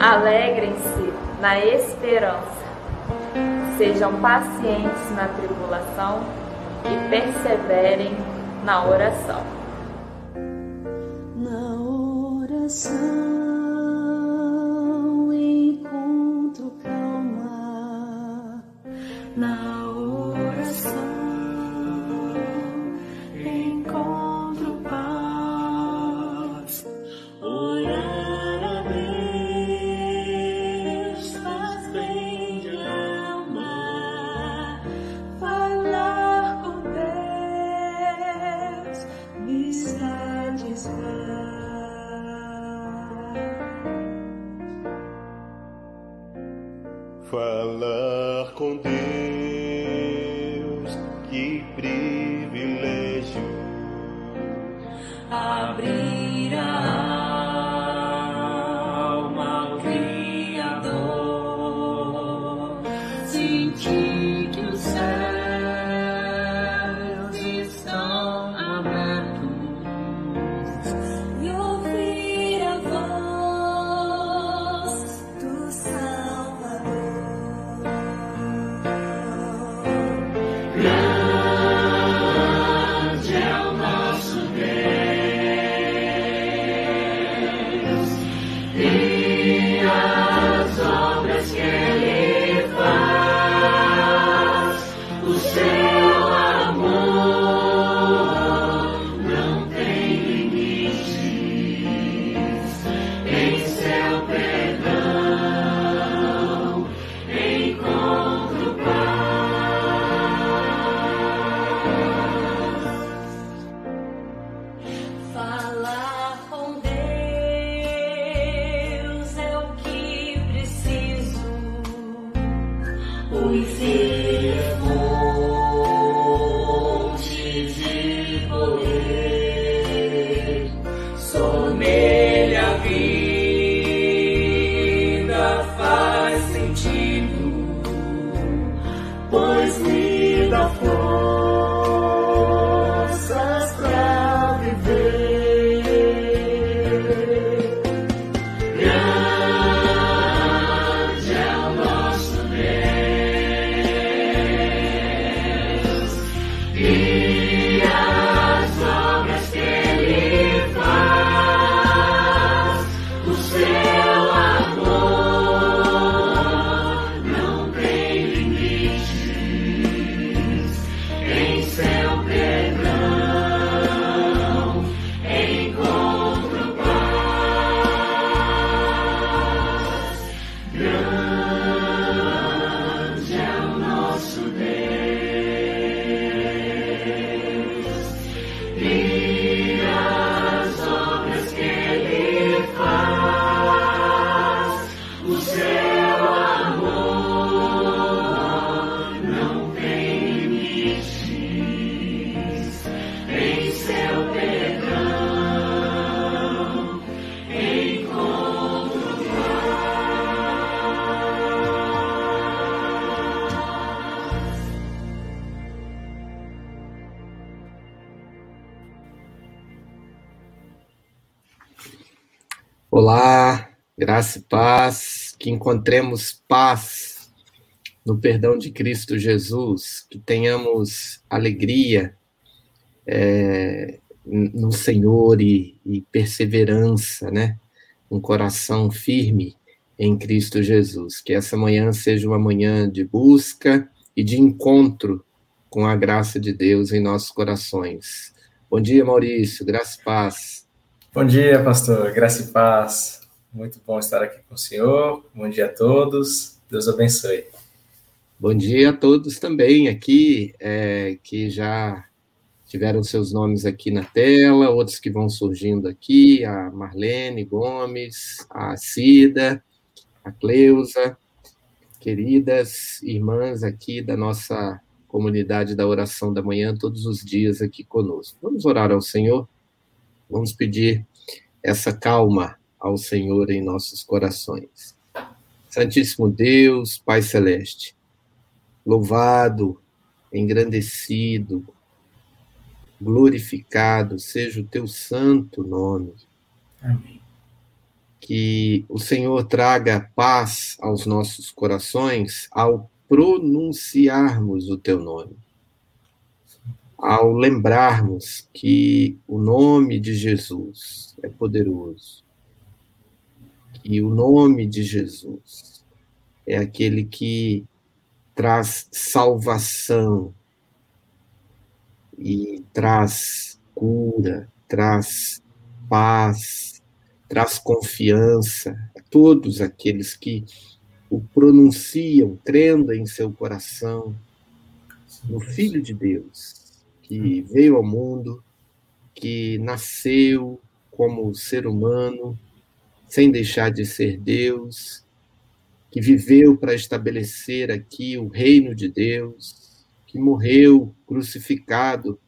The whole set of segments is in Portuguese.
Alegrem-se na esperança. Sejam pacientes na tribulação e perseverem na oração. Na oração graça e paz, que encontremos paz no perdão de Cristo Jesus, que tenhamos alegria é, no Senhor e, e perseverança, né? Um coração firme em Cristo Jesus. Que essa manhã seja uma manhã de busca e de encontro com a graça de Deus em nossos corações. Bom dia, Maurício, graça e paz. Bom dia, pastor. Graça e paz. Muito bom estar aqui com o senhor. Bom dia a todos. Deus abençoe. Bom dia a todos também aqui, é, que já tiveram seus nomes aqui na tela, outros que vão surgindo aqui, a Marlene Gomes, a Cida, a Cleusa, queridas irmãs aqui da nossa comunidade da oração da manhã, todos os dias aqui conosco. Vamos orar ao Senhor? Vamos pedir essa calma ao Senhor em nossos corações. Santíssimo Deus, Pai Celeste, louvado, engrandecido, glorificado seja o teu santo nome. Amém. que o Senhor traga paz aos nossos corações ao pronunciarmos o teu nome, ao lembrarmos que o nome de Jesus é poderoso, que o nome de Jesus é aquele que traz salvação e traz cura, traz paz, traz confiança a todos aqueles que o pronunciam, crendo em seu coração, no Filho de Deus, que veio ao mundo, que nasceu como ser humano, sem deixar de ser Deus, que viveu para estabelecer aqui o reino de Deus, que morreu crucificado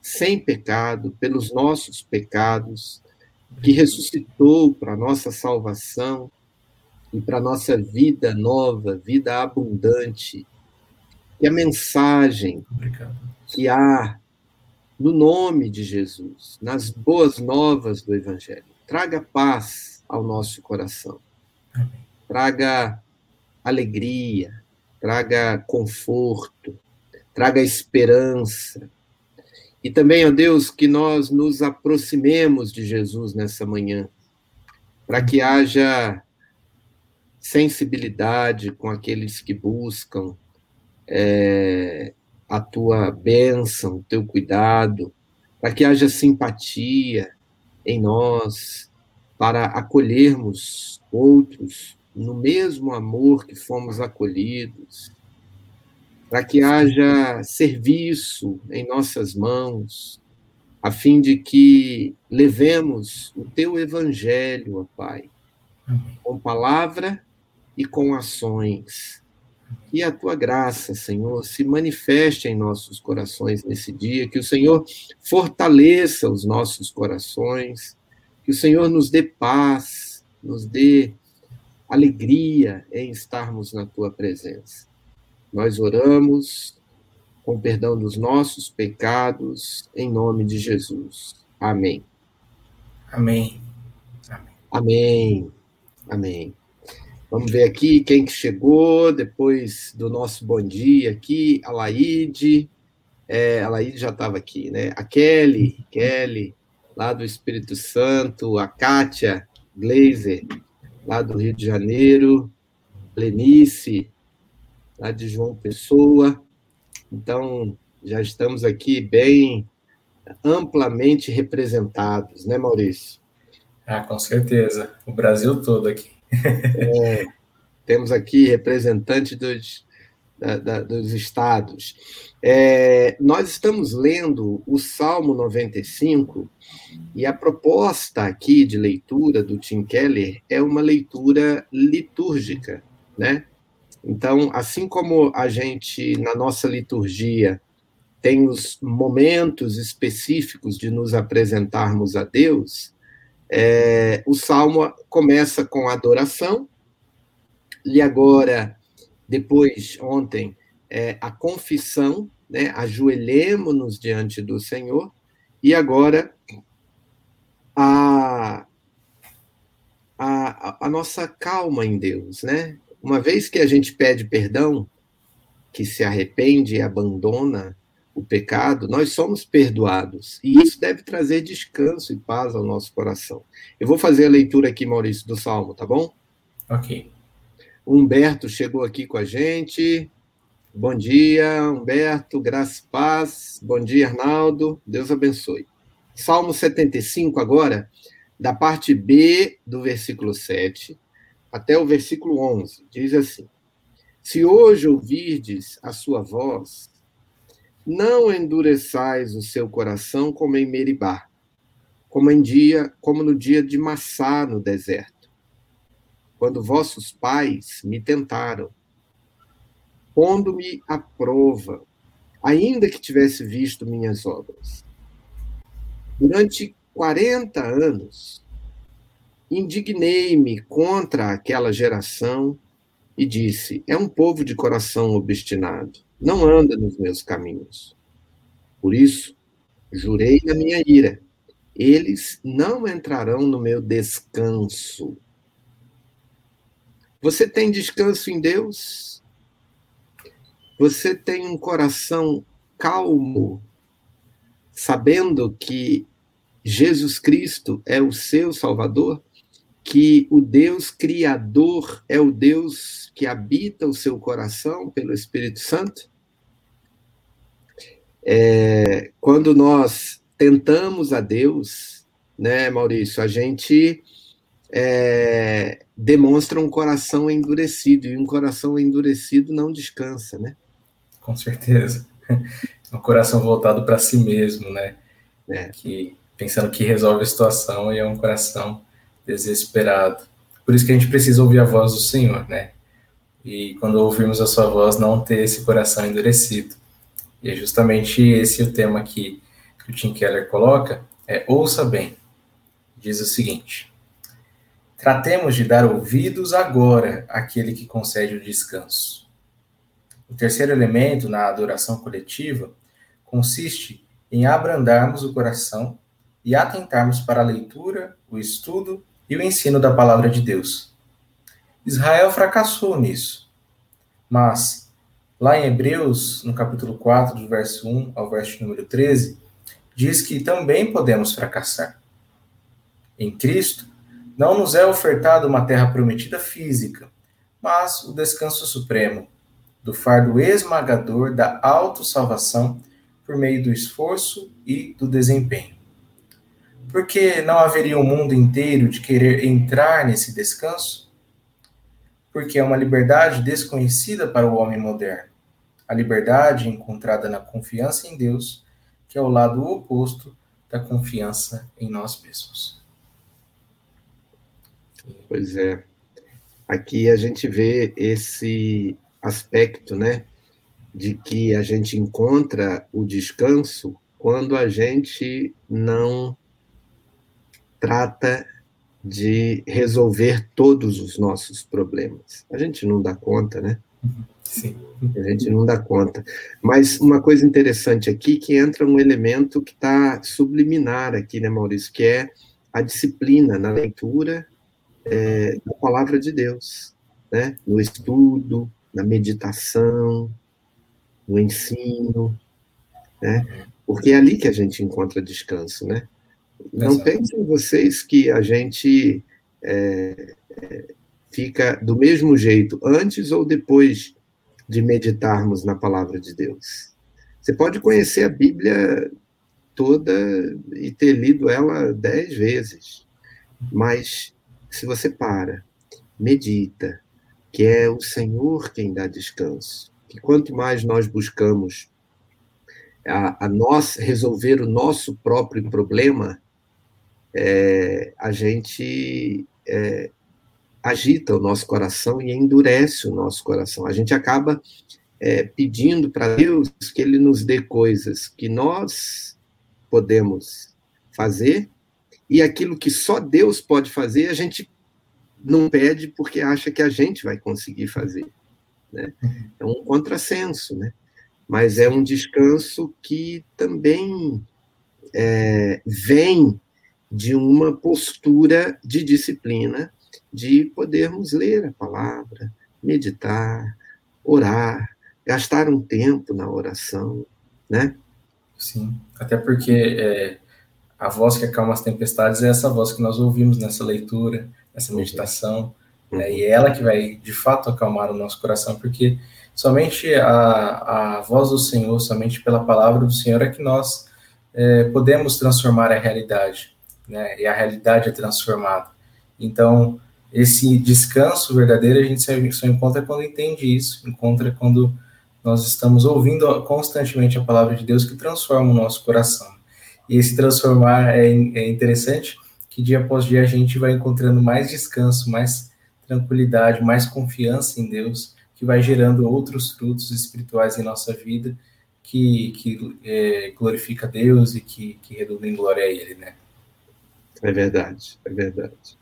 sem pecado pelos nossos pecados, que ressuscitou para nossa salvação e para nossa vida nova, vida abundante. E a mensagem Obrigado. que há no nome de Jesus, nas boas novas do Evangelho, traga paz ao nosso coração. Traga alegria, traga conforto, traga esperança. E também, ó Deus, que nós nos aproximemos de Jesus nessa manhã, para que haja sensibilidade com aqueles que buscam é, a tua bênção, o teu cuidado, para que haja simpatia em nós, para acolhermos outros no mesmo amor que fomos acolhidos, para que haja serviço em nossas mãos, a fim de que levemos o teu evangelho, ó Pai, com palavra e com ações. Que a tua graça, Senhor, se manifeste em nossos corações nesse dia, que o Senhor fortaleça os nossos corações, que o Senhor nos dê paz, nos dê alegria em estarmos na tua presença. Nós oramos com perdão dos nossos pecados, em nome de Jesus. Amém. Amém. Amém. Amém. Amém. Vamos ver aqui quem que chegou depois do nosso bom dia aqui. A Laide, é, a Laide já estava aqui, né? A Kelly, Kelly, lá do Espírito Santo, a Kátia Glazer, lá do Rio de Janeiro, Lenice, lá de João Pessoa. Então, já estamos aqui bem amplamente representados, né, Maurício? Ah, com certeza. O Brasil todo aqui. É, temos aqui representantes dos, da, da, dos estados. É, nós estamos lendo o Salmo 95 e a proposta aqui de leitura do Tim Keller é uma leitura litúrgica, né? Então, assim como a gente, na nossa liturgia, tem os momentos específicos de nos apresentarmos a Deus, é, o salmo começa com adoração, e agora, depois, ontem, é, a confissão, né? ajoelhemos-nos diante do Senhor, e agora a, a, a nossa calma em Deus, né? Uma vez que a gente pede perdão, que se arrepende e abandona o pecado, nós somos perdoados. E isso deve trazer descanso e paz ao nosso coração. Eu vou fazer a leitura aqui, Maurício, do Salmo, tá bom? Ok. O Humberto chegou aqui com a gente. Bom dia, Humberto, graça e paz. Bom dia, Arnaldo. Deus abençoe. Salmo 75 agora, da parte B do versículo 7 até o versículo 11. Diz assim: Se hoje ouvirdes a sua voz, não endureçais o seu coração como em Meribá, como em dia, como no dia de Massá no deserto, quando vossos pais me tentaram, pondo-me à prova, ainda que tivesse visto minhas obras. Durante 40 anos, indignei-me contra aquela geração e disse: É um povo de coração obstinado não anda nos meus caminhos. Por isso, jurei na minha ira, eles não entrarão no meu descanso. Você tem descanso em Deus? Você tem um coração calmo, sabendo que Jesus Cristo é o seu Salvador? Que o Deus Criador é o Deus que habita o seu coração pelo Espírito Santo? É, quando nós tentamos a Deus, né, Maurício, a gente é, demonstra um coração endurecido, e um coração endurecido não descansa, né? Com certeza. Um coração voltado para si mesmo, né? É. Que, pensando que resolve a situação e é um coração desesperado. Por isso que a gente precisa ouvir a voz do Senhor, né? E quando ouvirmos a sua voz, não ter esse coração endurecido. E é justamente esse o tema que, que o Tim Keller coloca, é ouça bem. Diz o seguinte, Tratemos de dar ouvidos agora àquele que concede o descanso. O terceiro elemento na adoração coletiva consiste em abrandarmos o coração e atentarmos para a leitura, o estudo e o ensino da palavra de Deus. Israel fracassou nisso, mas lá em Hebreus, no capítulo 4, do verso 1 ao verso número 13, diz que também podemos fracassar. Em Cristo, não nos é ofertada uma terra prometida física, mas o descanso supremo, do fardo esmagador da autossalvação por meio do esforço e do desempenho. Por que não haveria um mundo inteiro de querer entrar nesse descanso? Porque é uma liberdade desconhecida para o homem moderno. A liberdade encontrada na confiança em Deus, que é o lado oposto da confiança em nós mesmos. Pois é. Aqui a gente vê esse aspecto, né, de que a gente encontra o descanso quando a gente não trata de resolver todos os nossos problemas. A gente não dá conta, né? Sim. A gente não dá conta. Mas uma coisa interessante aqui que entra um elemento que está subliminar aqui, né, Maurício, que é a disciplina na leitura é, na palavra de Deus, né? no estudo, na meditação, no ensino, né? porque é ali que a gente encontra descanso. Né? Não Exato. pensem vocês que a gente é, é, fica do mesmo jeito antes ou depois de meditarmos na palavra de Deus. Você pode conhecer a Bíblia toda e ter lido ela dez vezes, mas se você para, medita, que é o Senhor quem dá descanso, que quanto mais nós buscamos a, a nós resolver o nosso próprio problema, é, a gente é, agita o nosso coração e endurece o nosso coração. A gente acaba é, pedindo para Deus que Ele nos dê coisas que nós podemos fazer e aquilo que só Deus pode fazer, a gente não pede porque acha que a gente vai conseguir fazer. Né? É um contrassenso, né? mas é um descanso que também é, vem de uma postura de disciplina, de podermos ler a palavra, meditar, orar, gastar um tempo na oração, né? Sim, até porque é, a voz que acalma as tempestades é essa voz que nós ouvimos nessa leitura, nessa meditação, uhum. né? e é ela que vai de fato acalmar o nosso coração, porque somente a, a voz do Senhor, somente pela palavra do Senhor é que nós é, podemos transformar a realidade, né? e a realidade é transformada. Então, esse descanso verdadeiro a gente só encontra quando entende isso, encontra quando nós estamos ouvindo constantemente a palavra de Deus que transforma o nosso coração. E esse transformar é, é interessante, que dia após dia a gente vai encontrando mais descanso, mais tranquilidade, mais confiança em Deus, que vai gerando outros frutos espirituais em nossa vida, que, que é, glorifica Deus e que, que redunda em glória a Ele, né? É verdade, é verdade.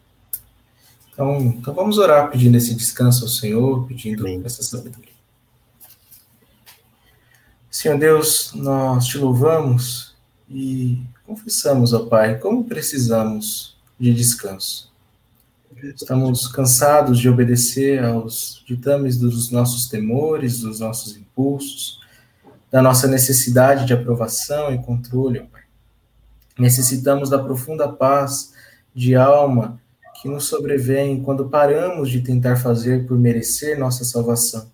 Então, então vamos orar pedindo esse descanso ao Senhor, pedindo Amém. essa sabedoria. Senhor Deus, nós te louvamos e confessamos, ó Pai, como precisamos de descanso. Estamos cansados de obedecer aos ditames dos nossos temores, dos nossos impulsos, da nossa necessidade de aprovação e controle, Pai. Necessitamos da profunda paz de alma que nos sobrevém quando paramos de tentar fazer por merecer nossa salvação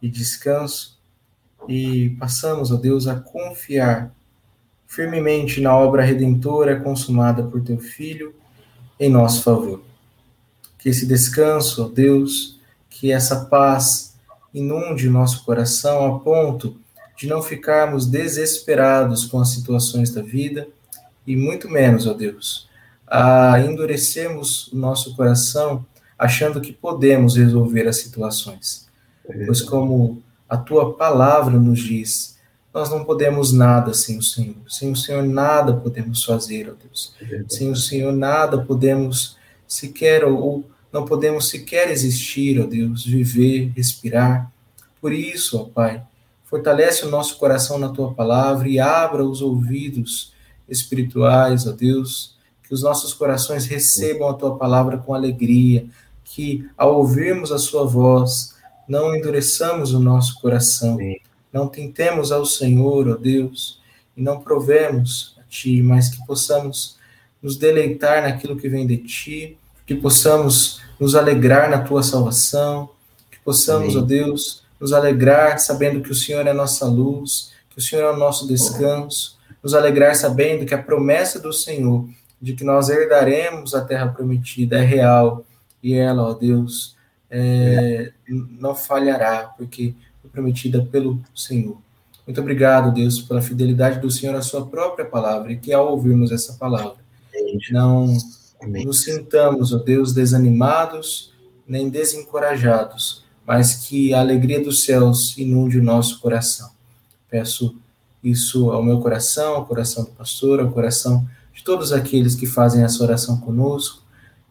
e descanso e passamos, ó Deus, a confiar firmemente na obra redentora consumada por teu Filho em nosso favor. Que esse descanso, ó Deus, que essa paz inunde o nosso coração a ponto de não ficarmos desesperados com as situações da vida e muito menos, ó Deus, a endurecermos o nosso coração achando que podemos resolver as situações. Pois, como a tua palavra nos diz, nós não podemos nada sem o Senhor. Sem o Senhor, nada podemos fazer, ó Deus. Sem o Senhor, nada podemos sequer, ou não podemos sequer existir, ó Deus, viver, respirar. Por isso, ó Pai, fortalece o nosso coração na tua palavra e abra os ouvidos espirituais, ó Deus, que os nossos corações recebam a tua palavra com alegria, que ao ouvirmos a sua voz, não endureçamos o nosso coração, não tentemos ao Senhor, ó Deus, e não provemos a Ti, mas que possamos nos deleitar naquilo que vem de Ti, que possamos nos alegrar na Tua salvação, que possamos, Amém. ó Deus, nos alegrar sabendo que o Senhor é a nossa luz, que o Senhor é o nosso descanso, nos alegrar sabendo que a promessa do Senhor de que nós herdaremos a terra prometida é real e ela, ó Deus, é, não falhará, porque prometida pelo Senhor. Muito obrigado, Deus, pela fidelidade do Senhor à sua própria palavra e que ao ouvirmos essa palavra, não Amém. nos sintamos, ó Deus, desanimados nem desencorajados, mas que a alegria dos céus inunde o nosso coração. Peço isso ao meu coração, ao coração do pastor, ao coração de todos aqueles que fazem essa oração conosco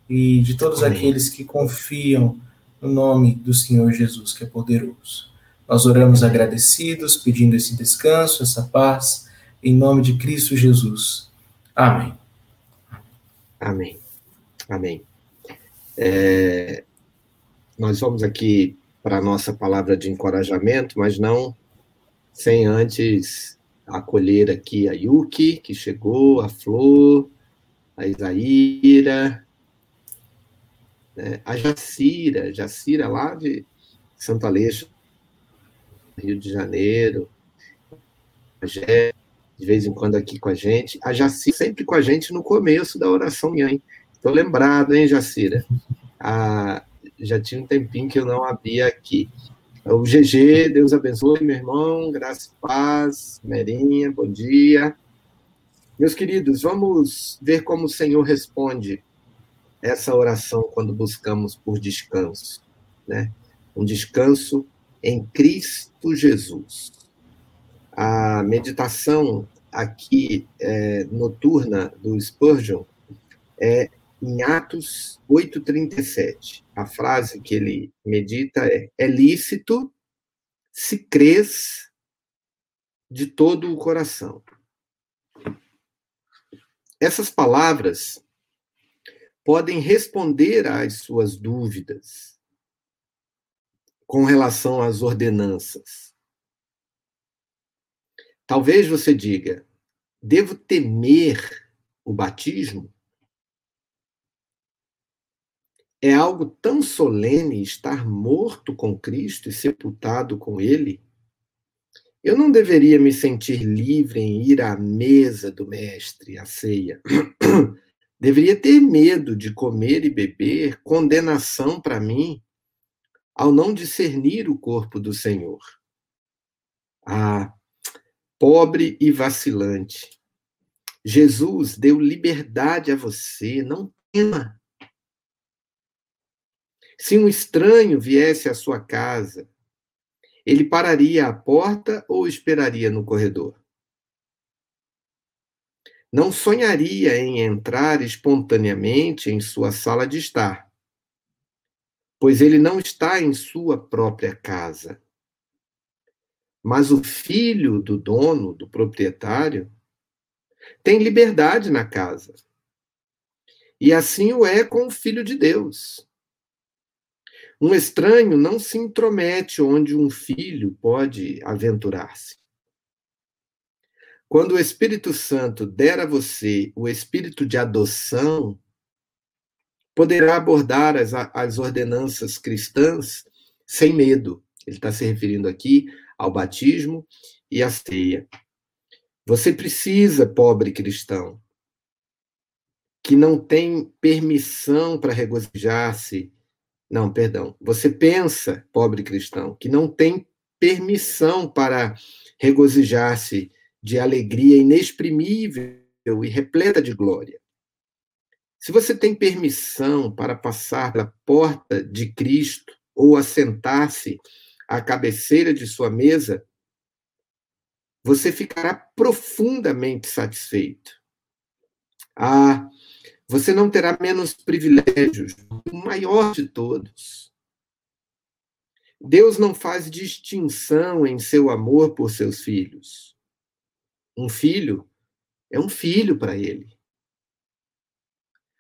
e de todos Amém. aqueles que confiam no nome do Senhor Jesus, que é poderoso. Nós oramos agradecidos, pedindo esse descanso, essa paz, em nome de Cristo Jesus. Amém. Amém. Amém. É, nós vamos aqui para a nossa palavra de encorajamento, mas não sem antes acolher aqui a Yuki, que chegou, a Flor, a Isaíra, né, a Jacira, Jacira lá de Santo Aleixo, Rio de Janeiro, de vez em quando aqui com a gente, a Jacira sempre com a gente no começo da oração hein? Estou lembrado, hein, Jacira? A, já tinha um tempinho que eu não havia aqui. O GG, Deus abençoe, meu irmão, graça e paz, Merinha, bom dia. Meus queridos, vamos ver como o Senhor responde essa oração quando buscamos por descanso, né? Um descanso em Cristo Jesus. A meditação aqui é, noturna do Spurgeon é em Atos 8:37. A frase que ele medita é: é lícito se crês de todo o coração. Essas palavras podem responder às suas dúvidas com relação às ordenanças. Talvez você diga: devo temer o batismo? É algo tão solene estar morto com Cristo e sepultado com Ele? Eu não deveria me sentir livre em ir à mesa do Mestre, à ceia. Deveria ter medo de comer e beber, condenação para mim, ao não discernir o corpo do Senhor. Ah, pobre e vacilante. Jesus deu liberdade a você, não tema. Se um estranho viesse à sua casa, ele pararia à porta ou esperaria no corredor? Não sonharia em entrar espontaneamente em sua sala de estar, pois ele não está em sua própria casa. Mas o filho do dono, do proprietário, tem liberdade na casa E assim o é com o Filho de Deus. Um estranho não se intromete onde um filho pode aventurar-se. Quando o Espírito Santo der a você o espírito de adoção, poderá abordar as, as ordenanças cristãs sem medo. Ele está se referindo aqui ao batismo e à ceia. Você precisa, pobre cristão, que não tem permissão para regozijar-se não, perdão. Você pensa, pobre cristão, que não tem permissão para regozijar-se de alegria inexprimível e repleta de glória. Se você tem permissão para passar pela porta de Cristo ou assentar-se à cabeceira de sua mesa, você ficará profundamente satisfeito. Ah, você não terá menos privilégios, o maior de todos. Deus não faz distinção em seu amor por seus filhos. Um filho é um filho para ele.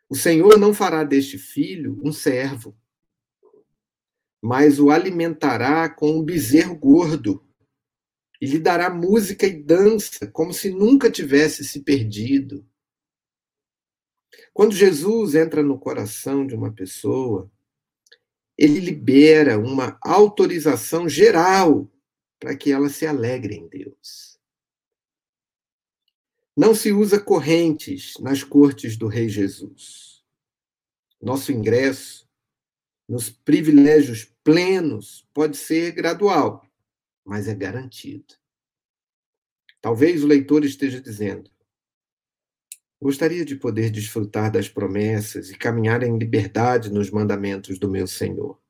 O Senhor não fará deste filho um servo, mas o alimentará com um bezerro gordo e lhe dará música e dança como se nunca tivesse se perdido. Quando Jesus entra no coração de uma pessoa, ele libera uma autorização geral para que ela se alegre em Deus. Não se usa correntes nas cortes do Rei Jesus. Nosso ingresso nos privilégios plenos pode ser gradual, mas é garantido. Talvez o leitor esteja dizendo: Gostaria de poder desfrutar das promessas e caminhar em liberdade nos mandamentos do meu Senhor.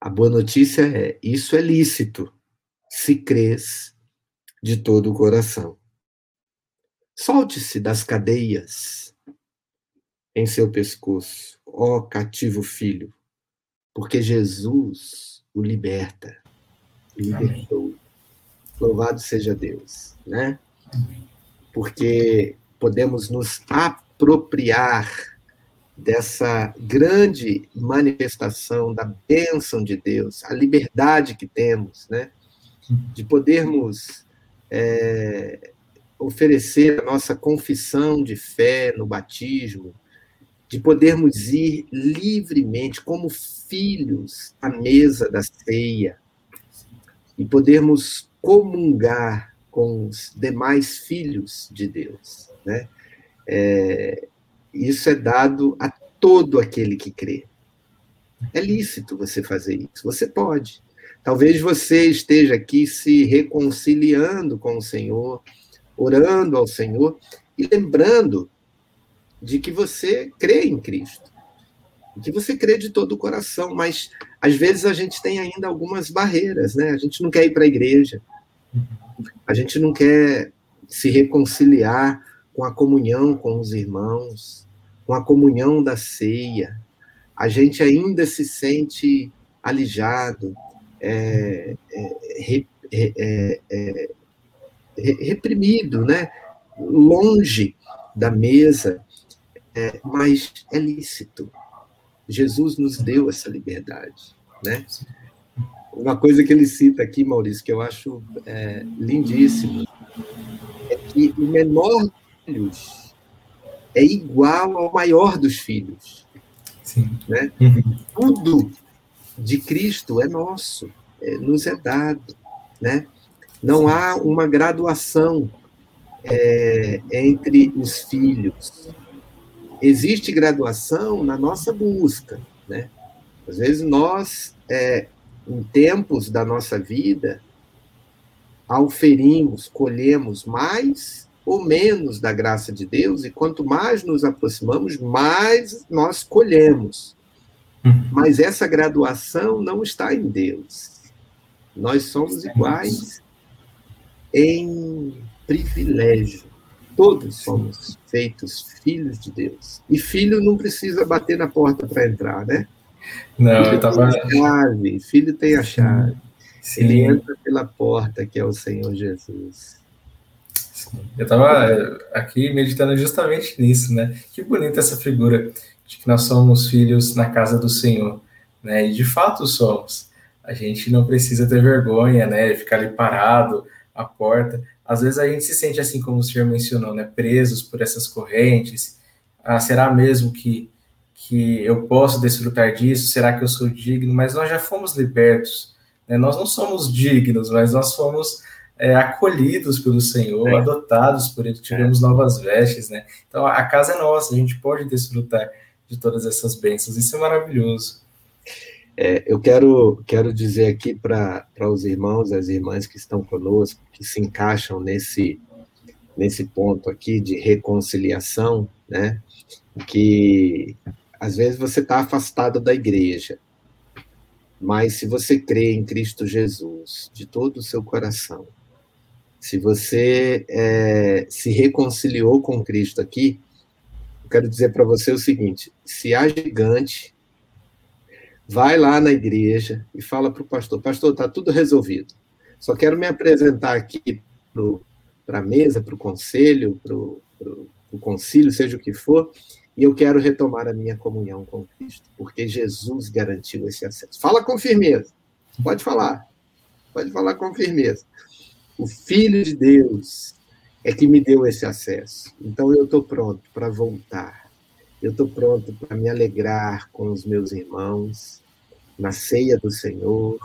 A boa notícia é: isso é lícito, se crês de todo o coração. Solte-se das cadeias em seu pescoço, ó cativo filho, porque Jesus o liberta, libertou. Amém. Louvado seja Deus, né? Amém porque podemos nos apropriar dessa grande manifestação da bênção de Deus, a liberdade que temos, né? De podermos é, oferecer a nossa confissão de fé no batismo, de podermos ir livremente, como filhos, à mesa da ceia, e podermos comungar com os demais filhos de Deus. Né? É, isso é dado a todo aquele que crê. É lícito você fazer isso, você pode. Talvez você esteja aqui se reconciliando com o Senhor, orando ao Senhor e lembrando de que você crê em Cristo, que você crê de todo o coração, mas às vezes a gente tem ainda algumas barreiras, né? A gente não quer ir para a igreja, a gente não quer se reconciliar com a comunhão com os irmãos, com a comunhão da ceia. A gente ainda se sente alijado, é, é, é, é reprimido, né? longe da mesa, é, mas é lícito. Jesus nos deu essa liberdade. Né? uma coisa que ele cita aqui, Maurício, que eu acho é, lindíssimo, é que o menor dos filhos é igual ao maior dos filhos. Sim. Né? Uhum. Tudo de Cristo é nosso, é, nos é dado. Né? Não há uma graduação é, entre os filhos. Existe graduação na nossa busca. Né? Às vezes nós é, em tempos da nossa vida, auferimos, colhemos mais ou menos da graça de Deus, e quanto mais nos aproximamos, mais nós colhemos. Mas essa graduação não está em Deus. Nós somos iguais em privilégio. Todos somos feitos filhos de Deus. E filho não precisa bater na porta para entrar, né? Não, filho eu tava... tem a chave, filho tem a chave. Sim. Ele entra pela porta, que é o Senhor Jesus. Eu estava eh, aqui meditando justamente nisso, né? Que bonita essa figura de que nós somos filhos na casa do Senhor, né? E de fato somos. A gente não precisa ter vergonha, né? Ficar ali parado à porta. Às vezes a gente se sente assim, como o senhor mencionou, né? Presos por essas correntes. Ah, será mesmo que que eu posso desfrutar disso? Será que eu sou digno? Mas nós já fomos libertos. Né? Nós não somos dignos, mas nós fomos é, acolhidos pelo Senhor, é. adotados por Ele, tivemos é. novas vestes, né? Então a casa é nossa, a gente pode desfrutar de todas essas bênçãos, isso é maravilhoso. É, eu quero, quero dizer aqui para os irmãos, as irmãs que estão conosco, que se encaixam nesse, nesse ponto aqui de reconciliação, né? Que às vezes você está afastado da igreja, mas se você crê em Cristo Jesus de todo o seu coração, se você é, se reconciliou com Cristo aqui, eu quero dizer para você o seguinte: se há gigante, vai lá na igreja e fala para o pastor: Pastor, está tudo resolvido. Só quero me apresentar aqui para a mesa, para o conselho, para o concílio, seja o que for, e eu quero retomar a minha comunhão com Cristo, porque Jesus garantiu esse acesso. Fala com firmeza, pode falar, pode falar com firmeza. O Filho de Deus é que me deu esse acesso. Então eu estou pronto para voltar. Eu estou pronto para me alegrar com os meus irmãos na ceia do Senhor,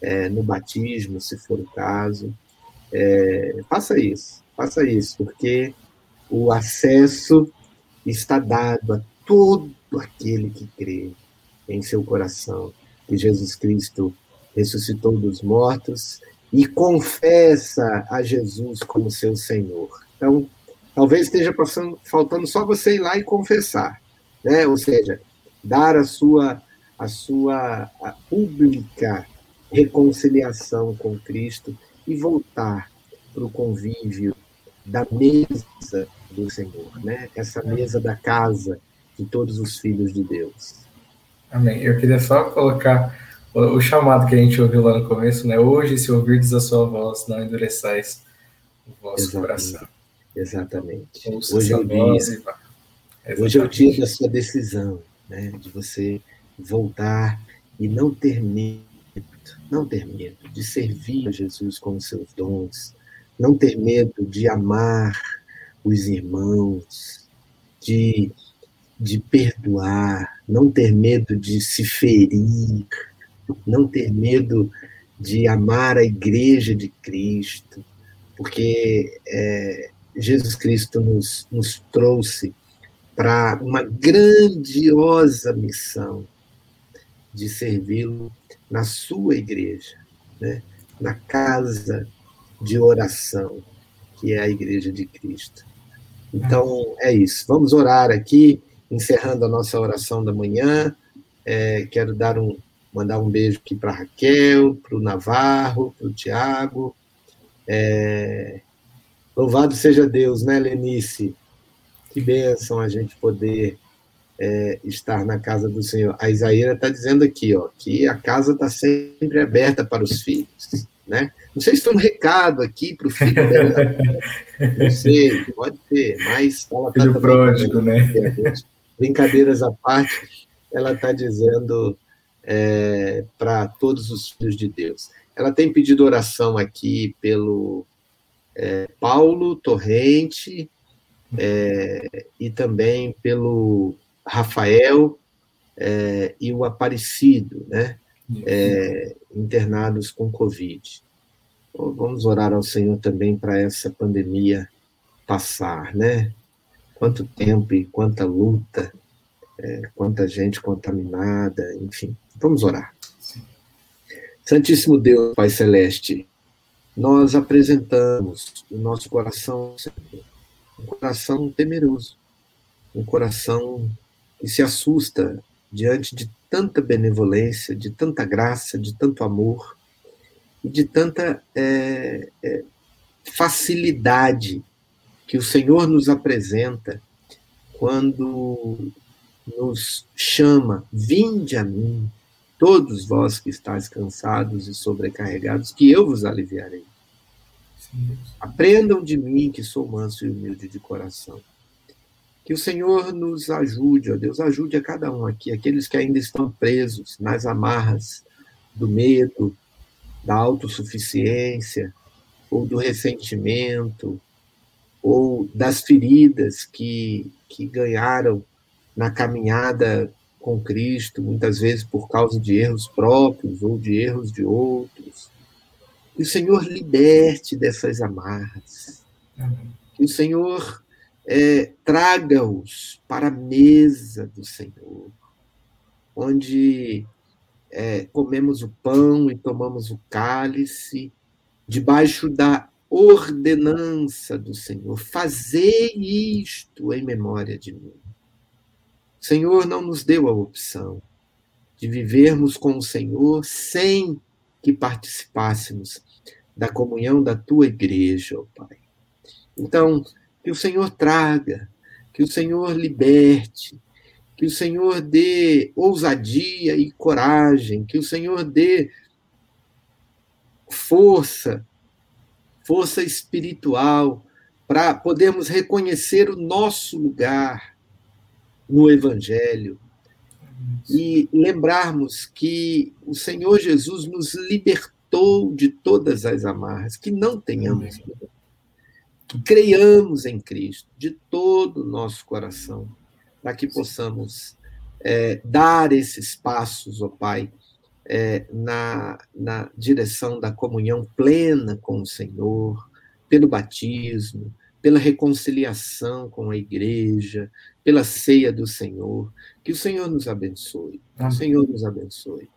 é, no batismo, se for o caso. É, faça isso, faça isso, porque o acesso está dado a todo aquele que crê em seu coração que Jesus Cristo ressuscitou dos mortos e confessa a Jesus como seu Senhor. Então, talvez esteja passando, faltando só você ir lá e confessar, né? Ou seja, dar a sua a sua a pública reconciliação com Cristo e voltar para o convívio da mesa do Senhor, né? Essa mesa da casa de todos os filhos de Deus. Amém. Eu queria só colocar o, chamado que a gente ouviu lá no começo, né? Hoje, se ouvirdes a sua voz, não endureçais o vosso Exatamente. coração. Exatamente. hoje é, o dia, hoje é o dia da sua decisão, né? De você voltar e não ter medo, não ter medo de servir a Jesus com os seus dons, não ter medo de amar os irmãos, de, de perdoar, não ter medo de se ferir, não ter medo de amar a igreja de Cristo, porque é, Jesus Cristo nos, nos trouxe para uma grandiosa missão de servi-lo na sua igreja, né? na casa de oração, que é a igreja de Cristo. Então, é isso. Vamos orar aqui, encerrando a nossa oração da manhã. É, quero dar um, Mandar um beijo aqui para Raquel, para o Navarro, para o Tiago. É... Louvado seja Deus, né, Lenice? Que bênção a gente poder é, estar na casa do Senhor. A Isaíra está dizendo aqui, ó, que a casa está sempre aberta para os filhos, né? Não sei se foi um recado aqui para o filho dela. Não sei, pode ser, mas ela está Filho pródigo, né? Brincadeiras à parte, ela está dizendo é, para todos os filhos de Deus. Ela tem pedido oração aqui pelo é, Paulo Torrente é, e também pelo Rafael é, e o Aparecido, né? É, internados com Covid. Então, vamos orar ao Senhor também para essa pandemia passar, né? Quanto tempo e quanta luta, é, quanta gente contaminada, enfim. Vamos orar. Santíssimo Deus, Pai Celeste, nós apresentamos o nosso coração, um coração temeroso, um coração que se assusta diante de tanta benevolência, de tanta graça, de tanto amor e de tanta é, é, facilidade que o Senhor nos apresenta quando nos chama: vinde a mim, todos vós que estáis cansados e sobrecarregados, que eu vos aliviarei. Aprendam de mim, que sou manso e humilde de coração. Que o Senhor nos ajude, ó Deus, ajude a cada um aqui, aqueles que ainda estão presos nas amarras do medo, da autossuficiência, ou do ressentimento, ou das feridas que, que ganharam na caminhada com Cristo, muitas vezes por causa de erros próprios ou de erros de outros. Que o Senhor liberte dessas amarras. Que o Senhor é, traga-os para a mesa do Senhor, onde é, comemos o pão e tomamos o cálice, debaixo da ordenança do Senhor. Fazei isto em memória de mim. O Senhor não nos deu a opção de vivermos com o Senhor sem que participássemos da comunhão da tua igreja, ó Pai. Então, que o Senhor traga, que o Senhor liberte, que o Senhor dê ousadia e coragem, que o Senhor dê força, força espiritual, para podermos reconhecer o nosso lugar no Evangelho. E lembrarmos que o Senhor Jesus nos libertou de todas as amarras, que não tenhamos. Medo que creiamos em Cristo de todo o nosso coração, para que possamos é, dar esses passos, ó Pai, é, na, na direção da comunhão plena com o Senhor, pelo batismo, pela reconciliação com a igreja, pela ceia do Senhor. Que o Senhor nos abençoe. Que o Senhor nos abençoe.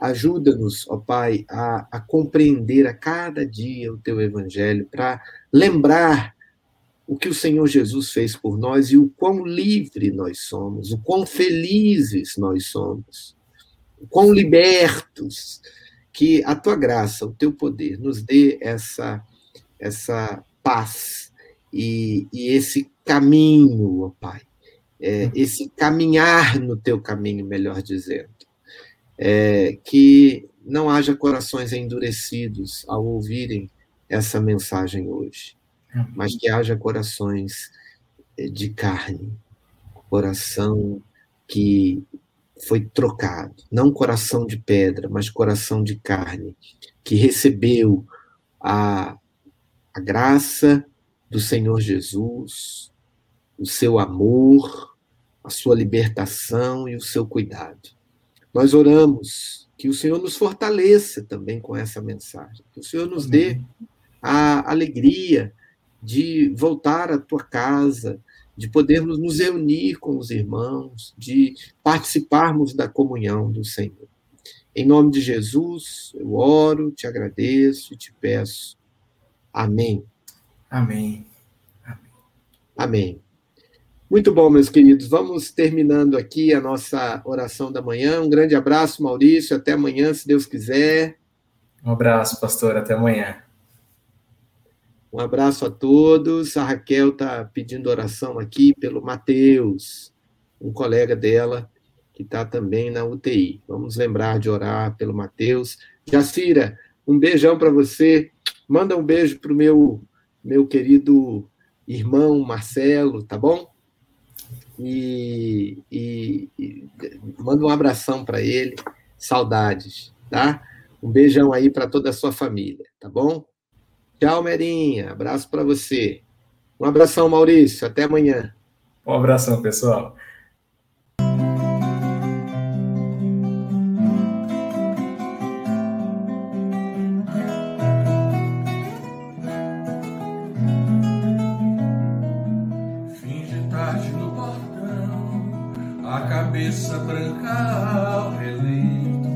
Ajuda-nos, ó Pai, a, a, compreender a cada dia o teu evangelho, para lembrar o que o Senhor Jesus fez por nós e o quão livre nós somos, o quão felizes nós somos, o quão libertos. Que a tua graça, o teu poder, nos dê essa, essa paz e, e esse caminho, ó Pai, é, esse caminhar no teu caminho, melhor dizendo é, que não haja corações endurecidos ao ouvirem essa mensagem hoje, mas que haja corações é, de carne, coração que foi trocado, não coração de pedra, mas coração de carne, que recebeu a, a graça do Senhor Jesus, o seu amor, a sua libertação e o seu cuidado. Nós oramos que o Senhor nos fortaleça também com essa mensagem, que o Senhor nos dê a alegria de voltar à tua casa, de podermos nos reunir com os irmãos, de participarmos da comunhão do Senhor. Em nome de Jesus, eu oro, te agradeço e te peço. Amém. Amém. Amém. Amém. Muito bom, meus queridos. Vamos terminando aqui a nossa oração da manhã. Um grande abraço, Maurício. Até amanhã, se Deus quiser. Um abraço, pastor. Até amanhã. Um abraço a todos. A Raquel está pedindo oração aqui pelo Mateus, um colega dela que está também na UTI. Vamos lembrar de orar pelo Mateus. Jacira, um beijão para você. Manda um beijo para o meu, meu querido irmão Marcelo, tá bom? e, e, e manda um abração para ele, saudades, tá? Um beijão aí para toda a sua família, tá bom? Tchau, Merinha, abraço para você. Um abração, Maurício, até amanhã. Um abração, pessoal. Cabeça branca ao releito.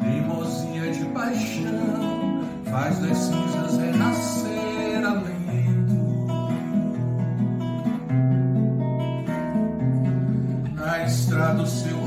Teimosia de paixão faz das cinzas renascer alento. Na estrada o seu